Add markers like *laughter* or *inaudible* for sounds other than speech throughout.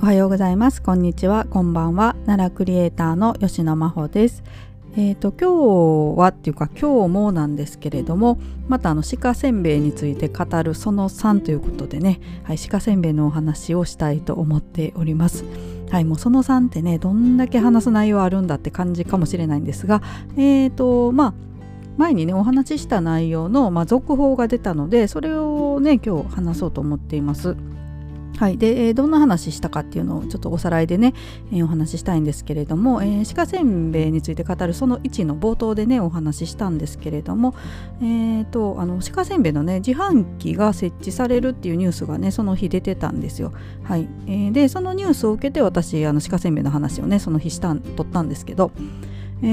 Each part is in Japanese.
おはようございますこんにちはこんばんは奈良クリエイターの吉野真帆ですえーと、今日はっていうか今日もなんですけれどもまたあの鹿せんべいについて語るその3ということでね、はい、鹿せんべいのお話をしたいと思っております。はい、もうその3ってねどんだけ話す内容あるんだって感じかもしれないんですがえーとまあ前にねお話しした内容の、まあ、続報が出たのでそれをね今日話そうと思っています。はい、で、え、どんな話したかっていうのをちょっとおさらいでね、え、お話ししたいんですけれども、えー、鹿せんべいについて語るその1の冒頭でねお話ししたんですけれども、えーと、あの鹿せんべいのね自販機が設置されるっていうニュースがねその日出てたんですよ。はいえー、でそのニュースを受けて私あの鹿せんべいの話をねその日したん取ったんですけど、え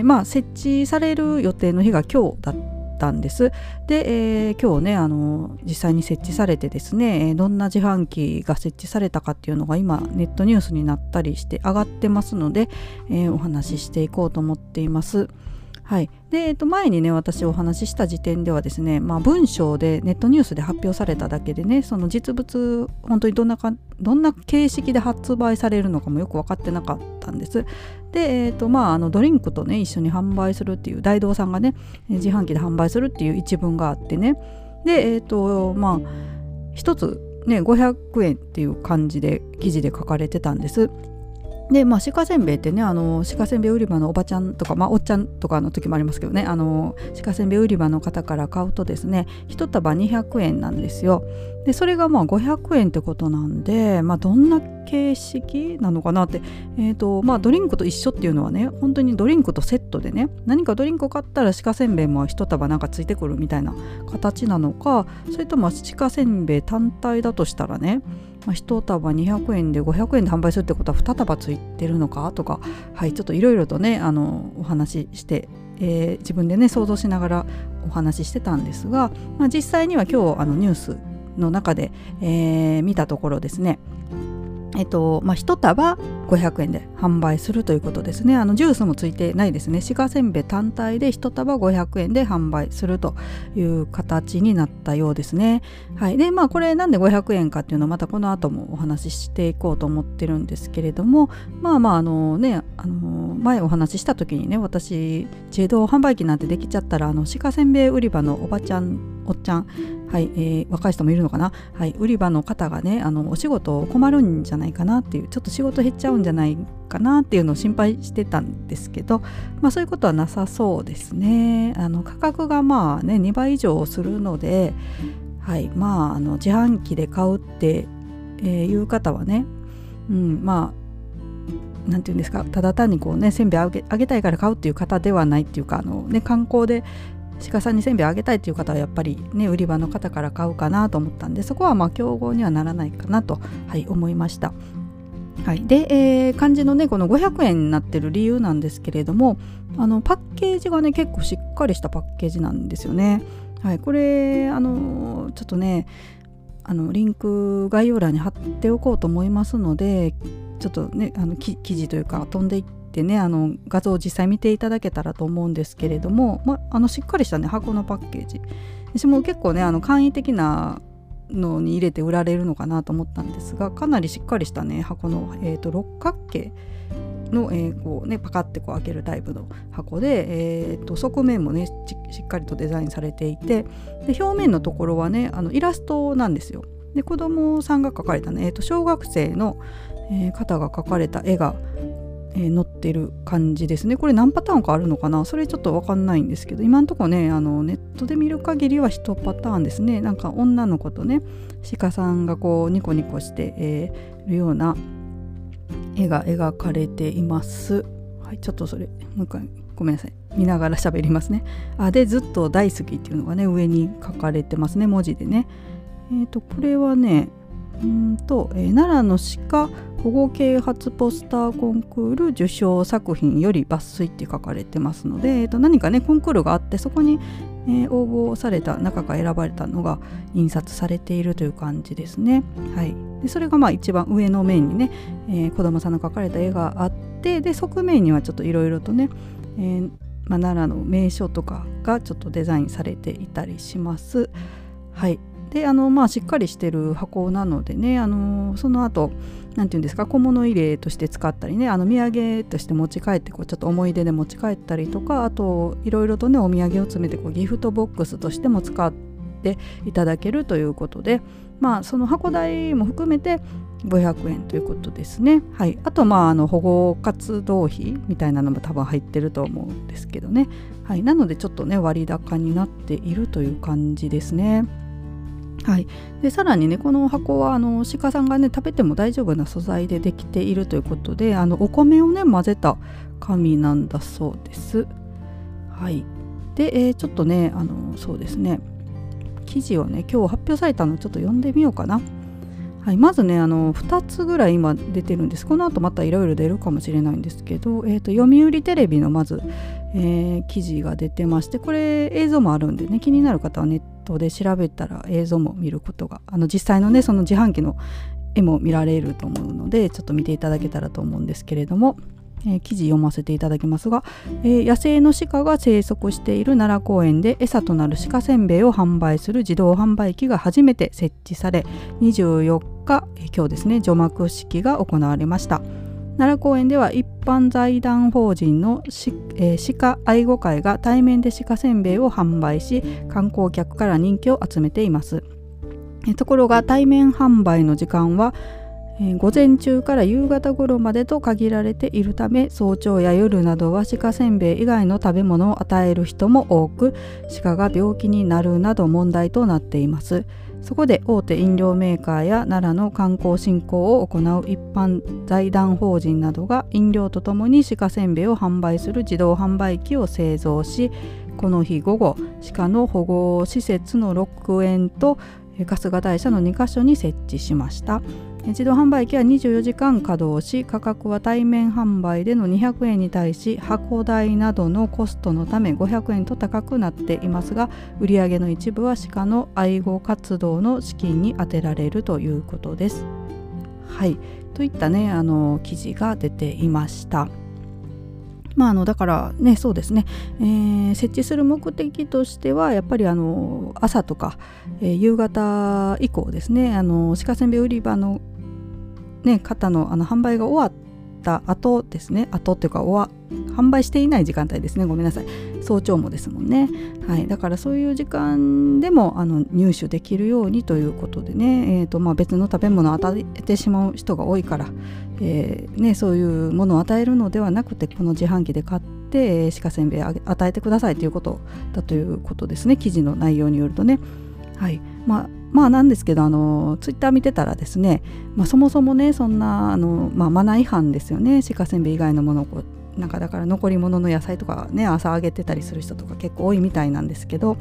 ー、まあ設置される予定の日が今日だったったんです。で、えー、今日ねあの実際に設置されてですねどんな自販機が設置されたかっていうのが今ネットニュースになったりして上がってますので、えー、お話ししていこうと思っています。はい、で、えっと、前にね私お話しした時点ではですね、まあ、文章でネットニュースで発表されただけでねその実物本当にどんなかどんな形式で発売されるのかもよく分かってなかったんです。で、えーとまあ、あのドリンクとね一緒に販売するっていう大道さんがね自販機で販売するっていう一文があってねでえっ、とまあ一つね500円っていう感じで記事で書かれてたんです。でまあ鹿せんべいってねあの鹿せんべい売り場のおばちゃんとかまあおっちゃんとかの時もありますけどねあの鹿せんべい売り場の方から買うとですね1束200円なんですよ。でそれがまあ500円ってことなんでまあどんな形式なのかなってえっ、ー、とまあドリンクと一緒っていうのはね本当にドリンクとセットでね何かドリンクを買ったら鹿せんべいも1束なんかついてくるみたいな形なのかそれとも鹿せんべい単体だとしたらねまあ、1束200円で500円で販売するってことは2束ついてるのかとか、はい、ちょっといろいろとねあのお話しして、えー、自分でね想像しながらお話ししてたんですが、まあ、実際には今日あのニュースの中で、えー、見たところですねえっとまあ、1束500円で販売するということですね。あのジュースもついてないですね。鹿せんべい単体で1束500円で販売するという形になったようですね。はい。でまあこれなんで500円かっていうのはまたこの後もお話ししていこうと思ってるんですけれどもまあまああのねあの前お話しした時にね私自動販売機なんてできちゃったらあの鹿せんべい売り場のおばちゃんおっちゃん。はい、えー、若い人もいるのかな、はい、売り場の方がねあのお仕事困るんじゃないかなっていうちょっと仕事減っちゃうんじゃないかなっていうのを心配してたんですけど、まあ、そういうことはなさそうですね。あの価格がまあね2倍以上するので、はいまあ、あの自販機で買うって、えいう方はね、うん、まあ何て言うんですか？ただ単にこうねせんべいあげあげたいから買うっていう方ではないっていうかあの、ね、観光で鹿さんにせんべいあげたいという方はやっぱりね売り場の方から買うかなと思ったんでそこはまあ競合にはならないかなと、はい、思いました。はい、で、えー、漢字のねこの500円になってる理由なんですけれどもあのパッケージがね結構しっかりしたパッケージなんですよね。はい、これあのちょっとねあのリンク概要欄に貼っておこうと思いますのでちょっとねあの記事というか飛んでいってってねあの画像を実際見ていただけたらと思うんですけれども、ま、あのしっかりしたね箱のパッケージ私も結構ねあの簡易的なのに入れて売られるのかなと思ったんですがかなりしっかりしたね箱の、えーと、六角形の、えー、こうね、パカッてこう開けるタイプの箱で、えーと、側面もねしっかりとデザインされていてで表面のところはねあのイラストなんですよ。で子供さんが描かれたね、えーと小学生の、えー、方が描かれた絵がえー、載ってる感じですね。これ何パターンかあるのかな？それちょっと分かんないんですけど今んとこねあのネットで見る限りは1パターンですね。なんか女の子とね鹿さんがこうニコニコして、えー、るような絵が描かれています。はいちょっとそれもう一回ごめんなさい。見ながら喋りますね。あでずっと大好きっていうのがね上に書かれてますね文字でね。えっ、ー、とこれはねんと、えー、奈良の鹿保護啓発ポスターコンクール受賞作品より抜粋って書かれてますので、えー、と何かねコンクールがあってそこに、えー、応募された中から選ばれたのが印刷されているという感じですね。はい、でそれがまあ一番上の面にね、えー、子供さんの描かれた絵があってで側面にはちょっといろいろとね、えーまあ、奈良の名所とかがちょっとデザインされていたりします。はいであのまあしっかりしてる箱なのでねあのその後何て言うんですか小物入れとして使ったりねあの土産として持ち帰ってこうちょっと思い出で持ち帰ったりとかあといろいろとねお土産を詰めてこうギフトボックスとしても使っていただけるということでまあその箱代も含めて500円ということですね。はい、あとまああの保護活動費みたいなのも多分入ってると思うんですけどね。はい、なのでちょっとね割高になっているという感じですね。はい、でさらにねこの箱はあの鹿さんがね食べても大丈夫な素材でできているということであのお米をね混ぜた紙なんだそうです。はい、で、えー、ちょっとねあのそうですね。記事をね今日発表されたのちょっと読んでみようかな。はい、まずねあの2つぐらい今出てるんです。この後またいろいろ出るかもしれないんですけど、えーと、読売テレビのまず、えー、記事が出てましてこれ映像もあるんでね気になる方はネットで調べたら映像も見ることがあの実際のねその自販機の絵も見られると思うのでちょっと見ていただけたらと思うんですけれどもえー、記事読ませていただきますが、えー、野生の鹿が生息している奈良公園で餌となる鹿せんべいを販売する自動販売機が初めて設置され24日、えー、今日ですね除幕式が行われました奈良公園では一般財団法人の、えー、鹿愛護会が対面で鹿せんべいを販売し観光客から人気を集めています。ところが対面販売の時間はえー、午前中から夕方頃までと限られているため早朝や夜などは鹿せんべい以外の食べ物を与える人も多く鹿が病気になるなど問題となっています。そこで大手飲料メーカーや奈良の観光振興を行う一般財団法人などが飲料とともに鹿せんべいを販売する自動販売機を製造しこの日午後鹿の保護施設の6園と春日大社の2カ所に設置しました。自動販売機は24時間稼働し価格は対面販売での200円に対し箱代などのコストのため500円と高くなっていますが売上の一部は鹿の愛護活動の資金に充てられるということです。はいといったねあの記事が出ていました。まあ、あのだからねそうですね、えー、設置する目的としてはやっぱりあの朝とか、えー、夕方以降ですねあの鹿せんべい売り場のね、方のあの販売が終わった後ですね。後っていうか終わ販売していない時間帯ですね。ごめんなさい。早朝もですもんね、はい、だからそういう時間でもあの入手できるようにということでね、えーとまあ、別の食べ物を与えてしまう人が多いから、えーね、そういうものを与えるのではなくてこの自販機で買って鹿せんべい与えてくださいということだということですね。記事の内容によるとね。はい。まあまあなんですけどあのツイッター見てたらですね、まあ、そもそもねそんなあの、まあ、マナー違反ですよね。鹿せんべい以外のものをなんかだから残り物の野菜とかね朝あげてたりする人とか結構多いみたいなんですけど、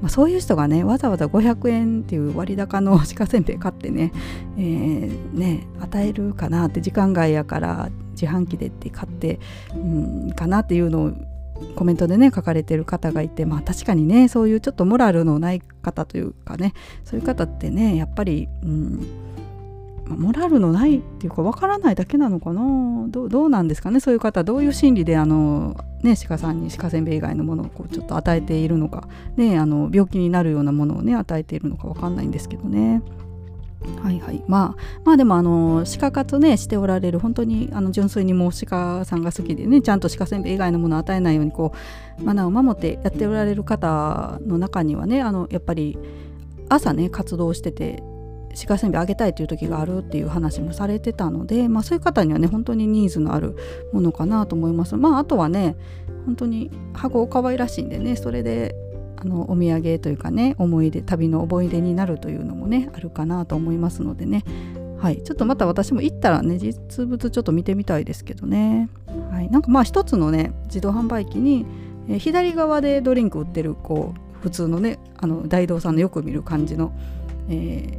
まあ、そういう人がねわざわざ500円っていう割高の鹿せんべい買ってね,、えー、ね与えるかなって時間外やから自販機でって買って、うん、かなっていうのをコメントでね書かれてる方がいてまあ確かにねそういうちょっとモラルのない方というかねそういう方ってねやっぱり、うんモラルのないっていうかわからないだけなのかな？どうなんですかね？そういう方どういう心理であの、ね、鹿さんに鹿せんべい以外のものをこうちょっと与えているのか、ね、あの病気になるようなものをね与えているのかわかんないんですけどね。はいはいまあまあでもあの鹿活ねしておられる本当にあの純粋にもう鹿さんが好きでねちゃんと鹿せんべい以外のものを与えないようにこうマナーを守ってやっておられる方の中にはねあのやっぱり朝ね活動してて鹿せんべいあげたいという時があるっていう話もされてたので、まあ、そういう方にはね本当にニーズのあるものかなと思います。まああとはね本当に箱可愛らしいんでねそれであのお土産というかね思い出旅の思い出になるというのもねあるかなと思いますのでね。はい。ちょっとまた私も行ったらね実物ちょっと見てみたいですけどね。はい。なんかまあ一つのね自動販売機に、え左側でドリンク売ってるこう普通のねあの大道さんのよく見る感じのえ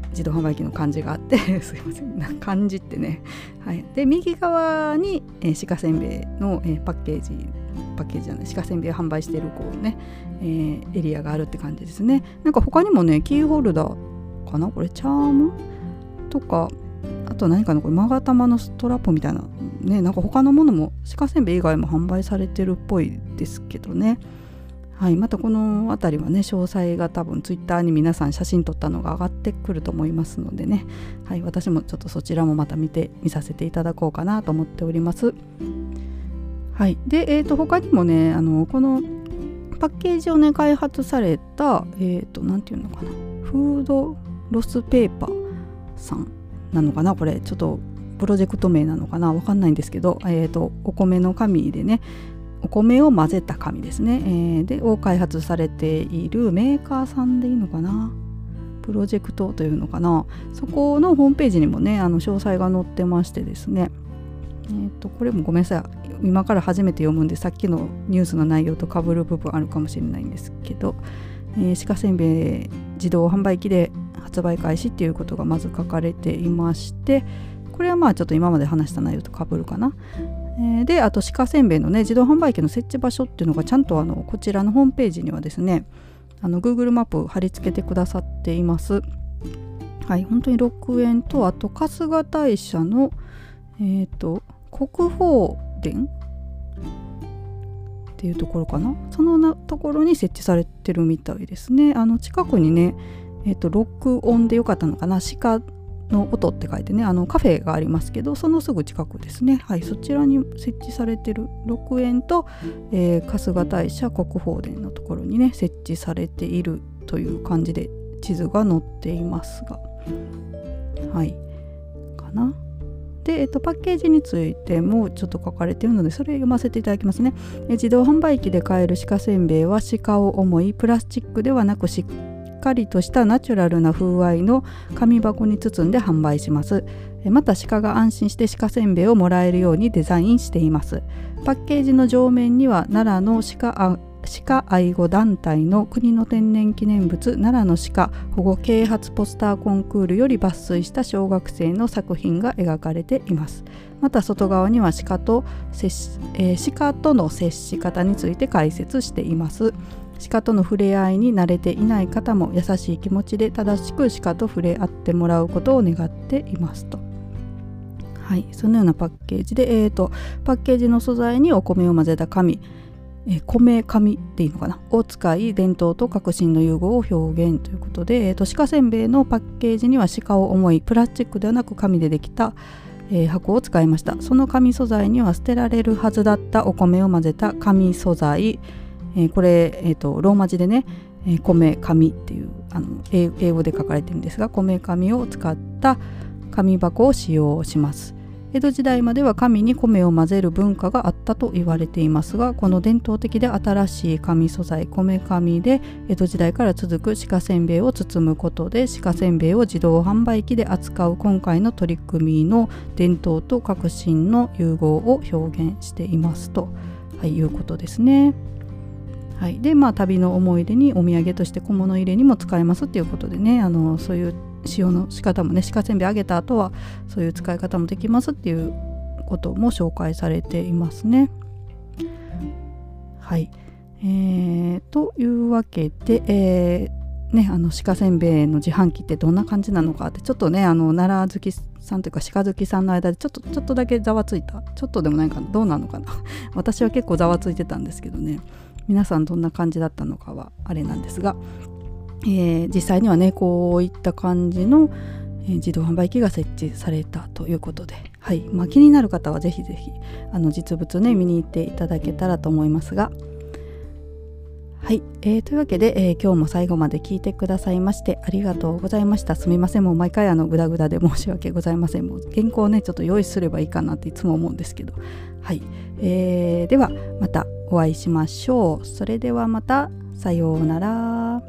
ー、自動販売機の感じがあって *laughs* すいません。な感じってね、はい、で右側に、えー、鹿せんべいの、えー、パッケージパッケージじゃない鹿せんべい販売してるこうね、えー、エリアがあるって感じですね。なんか他にもねキーホルダーかな？これチャーム？とかあと何かな？これ勾玉のストラップみたいなねなんか他のものも鹿せんべい以外も販売されてるっぽいですけどね。はい、またこの辺りはね詳細が多分ツイッターに皆さん写真撮ったのが上がってくると思いますのでね、はい、私もちょっとそちらもまた見て見させていただこうかなと思っております。はい、で、えー、と他にもねあのこのパッケージをね開発されたえっ、ー、と何て言うのかな。フードロスペーパーさんなのかなこれ。ちょっとプロジェクト名なのかなわかんないんですけど、えーと、お米の紙でねお米を混ぜた紙ですね、えー、でを開発されているメーカーさんでいいのかな。プロジェクトというのかな。そこのホームページにもねあの詳細が載ってましてですね。えーと、これもごめんなさい。今から初めて読むんでさっきのニュースの内容とかぶる部分あるかもしれないんですけど、えー、鹿せんべい自動販売機で発売開始っていうことがまず書かれていましてこれはまあちょっと今まで話した内容とかぶるかな。えー、であと鹿せんべいのね自動販売機の設置場所っていうのがちゃんとあのこちらのホームページにはですねあの Google マップ貼り付けてくださっています。はい、本当に6円とあと春日大社のえっ、ー、と国宝っていうところかな。そのなところに設置されてるみたいですね。あの近くにねえっ、ー、と録音でよかったのかな。鹿の音って書いてね。あのカフェがありますけどそのすぐ近くですね。はいそちらに設置されてる。6円と、えー、春日大社国宝殿のところにね設置されているという感じで地図が載っていますが。はい。かな。で、えっと、パッケージについてもちょっと書かれているのでそれ読ませていただきますね。え自動販売機で買える鹿せんべいは鹿を思いプラスチックではなくしっかりとしたナチュラルな風合いの紙箱に包んで販売します。また鹿が安心して鹿せんべいをもらえるようにデザインしています。パッケージの上面には奈良の鹿鹿愛護団体の国の天然記念物奈良の鹿保護啓発ポスターコンクールより抜粋した小学生の作品が描かれています。また外側には鹿と接し、えー、鹿との接し方について解説しています。鹿との触れ合いに慣れていない方も優しい気持ちで正しく鹿と触れ合ってもらうことを願っています。と。はい、そのようなパッケージで、えーと、パッケージの素材にお米を混ぜた紙、えー、米紙でいいのかな？を使い伝統と革新の融合を表現ということで、えーと、鹿せんべいのパッケージには鹿を思いプラスチックではなく紙でできた、えー、箱を使いました。その紙素材には捨てられるはずだったお米を混ぜた紙素材。えー、これ、えーと、ローマ字でね「えー、米紙」っていうあの英語で書かれてるんですが米紙を使った紙箱を使用します。江戸時代までは紙に米を混ぜる文化があったと言われていますがこの伝統的で新しい紙素材米紙で江戸時代から続く鹿せんべいを包むことで鹿せんべいを自動販売機で扱う今回の取り組みの伝統と革新の融合を表現していますと、はい、いうことですね。はい、でまあ旅の思い出にお土産として小物入れにも使えますっていうことでねあのそういう使用の仕方もね鹿せんべいあげた後はそういう使い方もできますっていうことも紹介されていますね。はい、えー、というわけで、えーね、あの鹿せんべいの自販機ってどんな感じなのかってちょっとねあの奈良好きさんというか鹿好きさんの間でちょっとちょっとだけざわついた。ちょっとでもないかな。どうなのかな。*laughs* 私は結構ざわついてたんですけどね。皆さんどんな感じだったのかはあれなんですが、えー、実際にはねこういった感じの、えー、自動販売機が設置されたということで、はい。まあ、気になる方は是非是非あの実物ね見に行っていただけたらと思いますが。はい、えー、というわけで、えー、今日も最後まで聞いてくださいましてありがとうございました。すみません。もう毎回あのグダグダで申し訳ございません。もう原稿をねちょっと用意すればいいかなっていつも思うんですけど。はい、えー、ではまたお会いしましょう。それではまた。さようなら